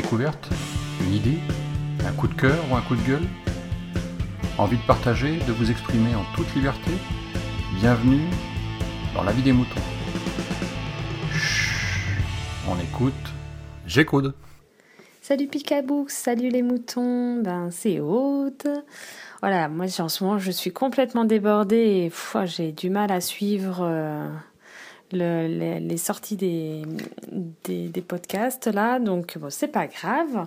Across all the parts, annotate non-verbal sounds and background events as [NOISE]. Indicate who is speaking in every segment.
Speaker 1: découverte Une idée Un coup de cœur ou un coup de gueule Envie de partager, de vous exprimer en toute liberté Bienvenue dans la vie des moutons. On écoute, j'écoute.
Speaker 2: Salut Picabou, salut les moutons, ben c'est Aude. Voilà, moi en ce moment je suis complètement débordée et j'ai du mal à suivre euh, les, sorties des, podcasts là, donc bon, c'est pas grave.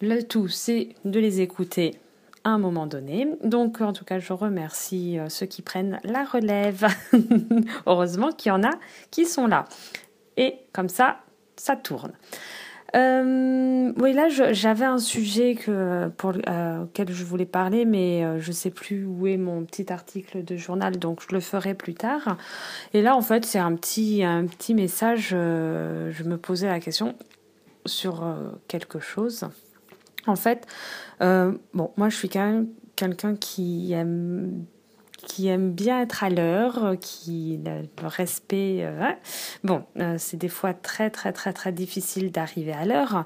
Speaker 2: Le tout c'est de les écouter à un moment donné. Donc en tout cas je remercie euh, ceux qui prennent la relève. [LAUGHS] Heureusement qu'il y en a qui sont là. Et comme ça, ça tourne. Euh, oui, là, j'avais un sujet pour, euh, auquel je voulais parler, mais euh, je ne sais plus où est mon petit article de journal, donc je le ferai plus tard. Et là, en fait, c'est un petit, un petit message. je me posais la question sur quelque chose. En fait, bon, moi, je suis quand même quelqu'un qui aime qui aime bien être à l'heure, euh, qui le respect. Euh, bon, euh, c'est des fois très très très très difficile d'arriver à l'heure.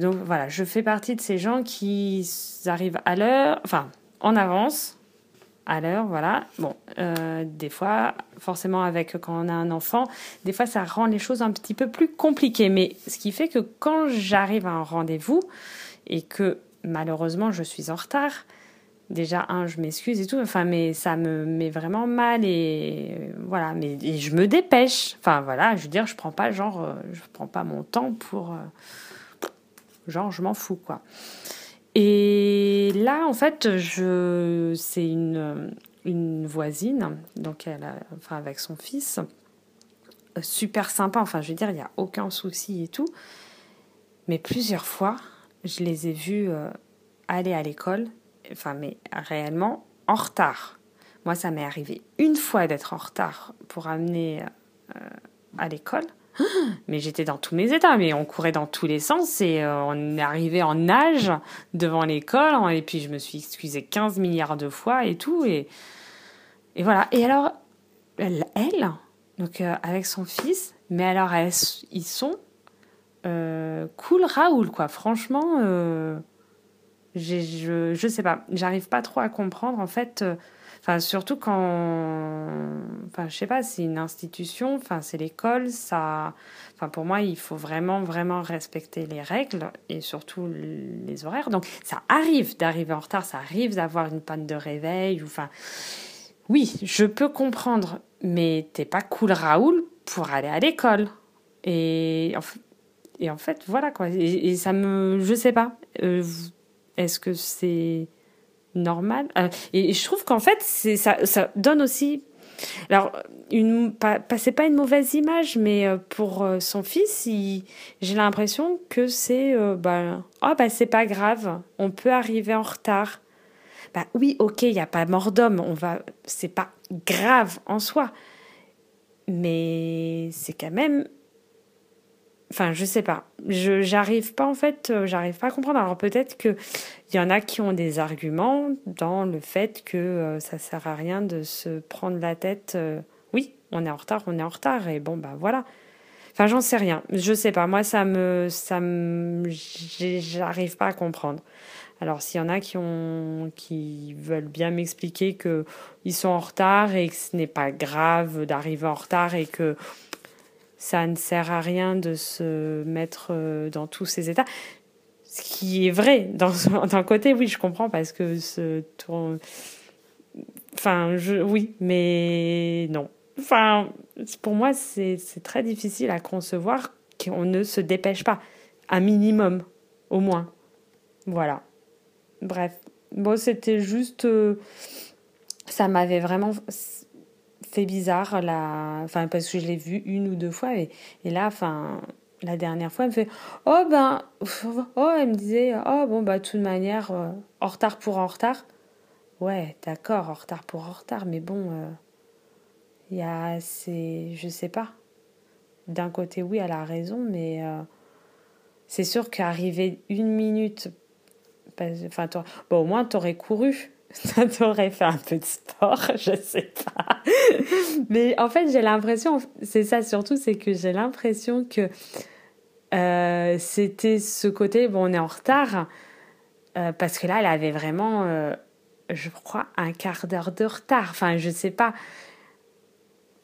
Speaker 2: donc voilà, je fais partie de ces gens qui arrivent à l'heure, enfin en avance, à l'heure, voilà. Bon, des fois, forcément avec quand on a un enfant, des fois ça rend les choses un petit peu plus compliquées. Mais ce qui fait que quand j'arrive à un rendez-vous et que malheureusement je suis en retard, déjà un je m'excuse et tout enfin mais ça me met vraiment mal et voilà mais je me dépêche. Enfin voilà je veux dire je prends pas genre euh, je prends pas mon temps pour euh, genre je m'en fous quoi. Et là en fait je c'est une une voisine donc elle a, enfin avec son fils super sympa enfin je veux dire il y a aucun souci et tout. Mais plusieurs fois je les ai vus euh, aller à l'école enfin, mais réellement en retard. Moi, ça m'est arrivé une fois d'être en retard pour amener euh, à l'école. [GASPS] Mais j'étais dans tous mes états, mais on courait dans tous les sens et euh, on est arrivé en nage devant l'école et puis je me suis excusée 15 milliards de fois et tout et, et voilà. Et alors, elle, donc euh, avec son fils, mais alors ils sont cool Raoul quoi. Franchement, je, je sais pas, j'arrive pas trop à comprendre en fait. Euh, enfin, surtout quand, enfin, je sais pas, c'est une institution, enfin, c'est l'école, ça, enfin, pour moi, il faut vraiment, vraiment respecter les règles et surtout les horaires. Donc, ça arrive d'arriver en retard, ça arrive d'avoir une panne de réveil, enfin, oui, je peux comprendre, mais t'es pas cool Raoul pour aller à l'école. Et, et en fait, voilà quoi. Et, ça me, je sais pas. Euh, est-ce que c'est normal? Euh, et, je trouve qu'en fait, ça, donne aussi. Alors, une, pas, c'est pas une mauvaise image, mais euh, pour euh, son fils, j'ai l'impression que c'est. bah, oh, c'est pas grave, on peut arriver en retard. Bah oui, ok, il n'y a pas mort d'homme, on va. C'est pas grave en soi. Mais c'est quand même Enfin, je sais pas. Je j'arrive pas en fait, euh, j'arrive pas à comprendre. Alors peut-être que il y en a qui ont des arguments dans le fait que euh, ça sert à rien de se prendre la tête. Euh, oui, on est en retard, on est en retard et bon bah voilà. Enfin, j'en sais rien. Je sais pas. Moi, ça me, ça me, j'arrive pas à comprendre. Alors, s'il y en a qui ont, qui veulent bien m'expliquer que ils sont en retard et que ce n'est pas grave d'arriver en retard et que ça ne sert à rien de se mettre euh, dans tous ces états. Ce qui est vrai, [LAUGHS] d'un côté, oui, je comprends, parce que ce Enfin, je, oui, mais non. Enfin, pour moi, c'est très difficile à concevoir qu'on ne se dépêche pas. Un minimum, au moins. Voilà. Bref. Bon, c'était juste. Euh, ça m'avait vraiment fait bizarre là enfin parce que je l'ai vu une ou deux fois et, là enfin la dernière fois elle me fait oh ben [LAUGHS] oh elle me disait oh bon bah de toute manière euh, en retard pour en retard. Ouais d'accord en retard pour en retard mais bon il euh, y a c'est je sais pas. D'un côté oui elle a raison mais euh, c'est sûr qu'arriver une minute enfin au moins t'aurais couru ça t'aurait fait un peu de sport, [LAUGHS] je sais pas. Mais en fait, j'ai l'impression, c'est ça surtout, c'est que j'ai l'impression que euh, c'était ce côté, bon, on est en retard, euh, parce que là, elle avait vraiment, euh, je crois, un quart d'heure de retard. Enfin, je sais pas.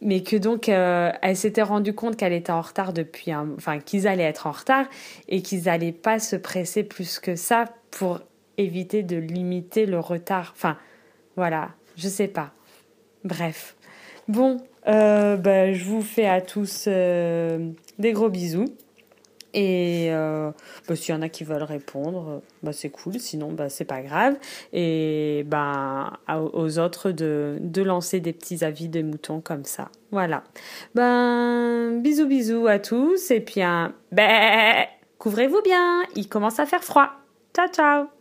Speaker 2: Mais que donc, elle s'était rendue compte qu'elle était en retard depuis un... Enfin, qu'ils allaient être en retard et qu'ils n'allaient pas se presser plus que ça pour éviter de limiter le retard. Enfin, voilà, je sais pas. Bref. Bon, ben, je vous fais à tous des gros bisous. Et euh, bah, s'il y en a qui veulent répondre, bah, c'est cool, sinon bah, c'est pas grave. Et bah, aux autres de, de lancer des petits avis de moutons comme ça. Voilà. Ben, bisous bisous à tous et puis un couvrez-vous bien, il commence à faire froid. Ciao ciao